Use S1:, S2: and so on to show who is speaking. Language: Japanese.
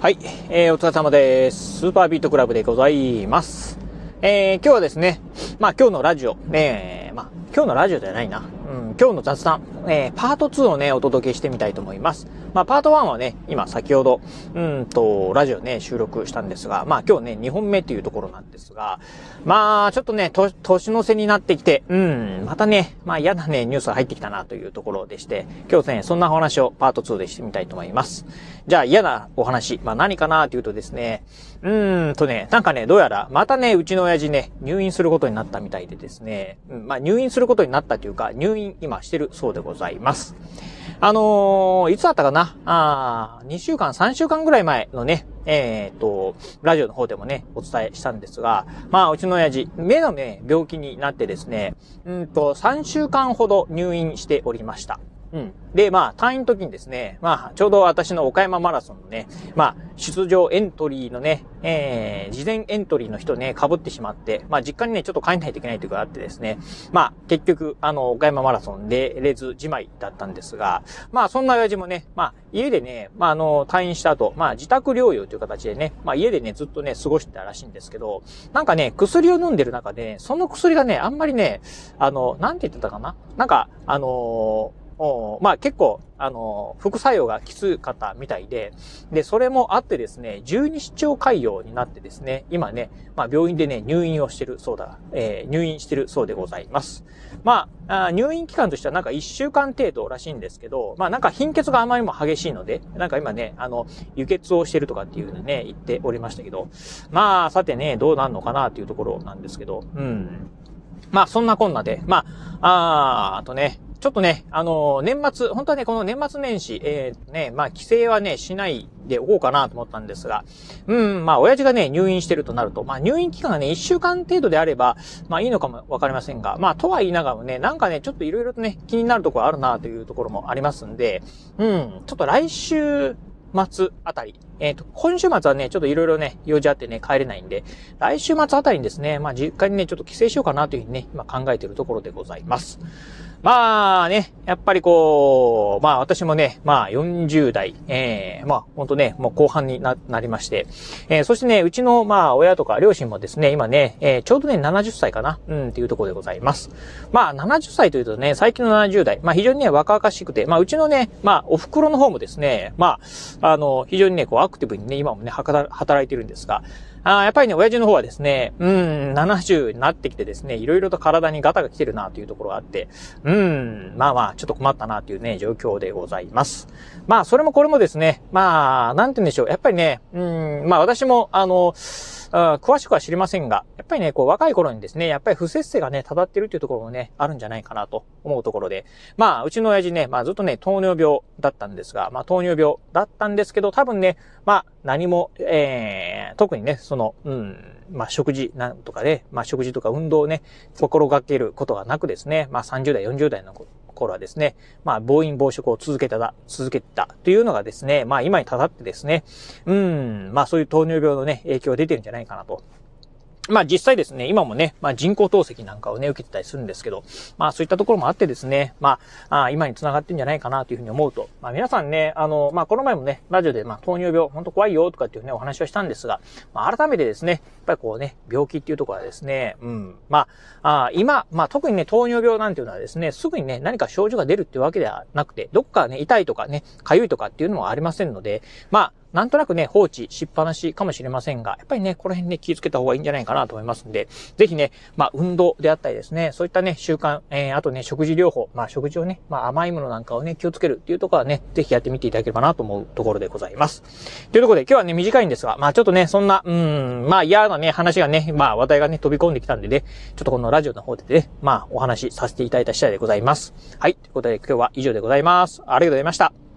S1: はい、えー、お疲れ様です。スーパービートクラブでございます。えー、今日はですね、まあ今日のラジオ、えー、まあ今日のラジオじゃないな。うん、今日の雑談、えー、パート2をね、お届けしてみたいと思います。まあ、パート1はね、今先ほど、うんと、ラジオね、収録したんですが、まあ今日ね、2本目っていうところなんですが、まあ、ちょっとね、年の瀬になってきて、うん、またね、まあ嫌なね、ニュースが入ってきたなというところでして、今日ね、そんなお話をパート2でしてみたいと思います。じゃあ嫌なお話、まあ何かなというとですね、うーんとね、なんかね、どうやら、またね、うちの親父ね、入院することになったみたいでですね、うん、まあ入院することになったというか、入院今してるそうでございます。あのー、いつだったかな？あ2週間、3週間ぐらい前のね、えっ、と、ラジオの方でもね、お伝えしたんですが、まあ、うちの親父、目のね、病気になってですね、うんと、3週間ほど入院しておりました。うん。で、まあ、退院の時にですね、まあ、ちょうど私の岡山マラソンのね、まあ、出場エントリーのね、えー、事前エントリーの人ね、被ってしまって、まあ、実家にね、ちょっと帰んないといけないというかあってですね、まあ、結局、あの、岡山マラソンでレズじまいだったんですが、まあ、そんな親父もね、まあ、家でね、まあ、あの、退院した後、まあ、自宅療養という形でね、まあ、家でね、ずっとね、過ごしてたらしいんですけど、なんかね、薬を飲んでる中で、ねその薬がね、あんまりね、あの、なんて言ってたかな？なんか、あのーまあ結構、あの、副作用がきつかったみたいで、で、それもあってですね、十二指腸潰瘍になってですね、今ね、まあ病院でね、入院をしてるそうだ、えー、入院してるそうでございます。まあ、あ入院期間としてはなんか一週間程度らしいんですけど、まあなんか貧血があまりにも激しいので、なんか今ね、あの、輸血をしてるとかっていうのね、言っておりましたけど、まあ、さてね、どうなんのかなっていうところなんですけど、うん。まあ、そんなこんなで、まあ、ああとね、ちょっとね、あのー、年末、本当はね、この年末年始、えー、ね、まあ、帰省はね、しないでおこうかなと思ったんですが、うん、まあ、親父がね、入院してるとなると、まあ、入院期間がね、1週間程度であれば、まあ、いいのかもわかりませんが、まあ、とは言いながらもね、なんかね、ちょっと色々とね、気になるところあるなというところもありますんで、うん、ちょっと来週、末あたり。えっ、ー、と、今週末はね、ちょっといろいろね、用事あってね、帰れないんで、来週末あたりにですね、まあ実家にね、ちょっと帰省しようかなというふうにね、今考えているところでございます。まあね、やっぱりこう、まあ私もね、まあ40代、ええー、まあ本当ね、もう後半にな、なりまして、えー、そしてね、うちのまあ親とか両親もですね、今ね、えー、ちょうどね、70歳かな、うんっていうところでございます。まあ70歳というとね、最近の70代、まあ非常にね、若々しくて、まあうちのね、まあお袋の方もですね、まあ、あの、非常にね、こうアクティブにね、今もね、働いてるんですが、あやっぱりね、親父の方はですね、うん、70になってきてですね、いろいろと体にガタが来てるなというところがあって、うん、まあまあ、ちょっと困ったなというね、状況でございます。まあ、それもこれもですね、まあ、なんて言うんでしょう。やっぱりね、うん、まあ私も、あの、詳しくは知りませんが、やっぱりね、こう若い頃にですね、やっぱり不節制がね、漂ってるっていうところもね、あるんじゃないかなと思うところで、まあ、うちの親父ね、まあずっとね、糖尿病だったんですが、まあ糖尿病だったんですけど、多分ね、まあ何も、えー、特にね、その、うん、まあ食事なんとかで、まあ食事とか運動をね、心がけることがなくですね、まあ30代、40代の頃はですね、まあ、暴飲暴食を続けた、続けたというのがですね、まあ、今にたたってですね、うん、まあ、そういう糖尿病のね、影響が出てるんじゃないかなと。まあ実際ですね、今もね、まあ人工透析なんかをね、受けてたりするんですけど、まあそういったところもあってですね、まあ、あ今に繋がってんじゃないかなというふうに思うと、まあ皆さんね、あの、まあこの前もね、ラジオでまあ糖尿病、ほんと怖いよとかっていうね、お話をしたんですが、まあ改めてですね、やっぱりこうね、病気っていうところはですね、うん、まあ、あ今、まあ特にね、糖尿病なんていうのはですね、すぐにね、何か症状が出るっていうわけではなくて、どっかね、痛いとかね、痒いとかっていうのもありませんので、まあ、なんとなくね、放置しっぱなしかもしれませんが、やっぱりね、この辺ね、気をつけた方がいいんじゃないかなと思いますんで、ぜひね、まあ、運動であったりですね、そういったね、習慣、えー、あとね、食事療法、まあ、食事をね、まあ、甘いものなんかをね、気をつけるっていうところはね、ぜひやってみていただければなと思うところでございます。というところで、今日はね、短いんですが、まあ、ちょっとね、そんな、うん、まあ、嫌なね、話がね、まあ、話題がね、飛び込んできたんでね、ちょっとこのラジオの方でね、まあ、お話しさせていただいた次第でございます。はい。ということで、今日は以上でございます。ありがとうございました。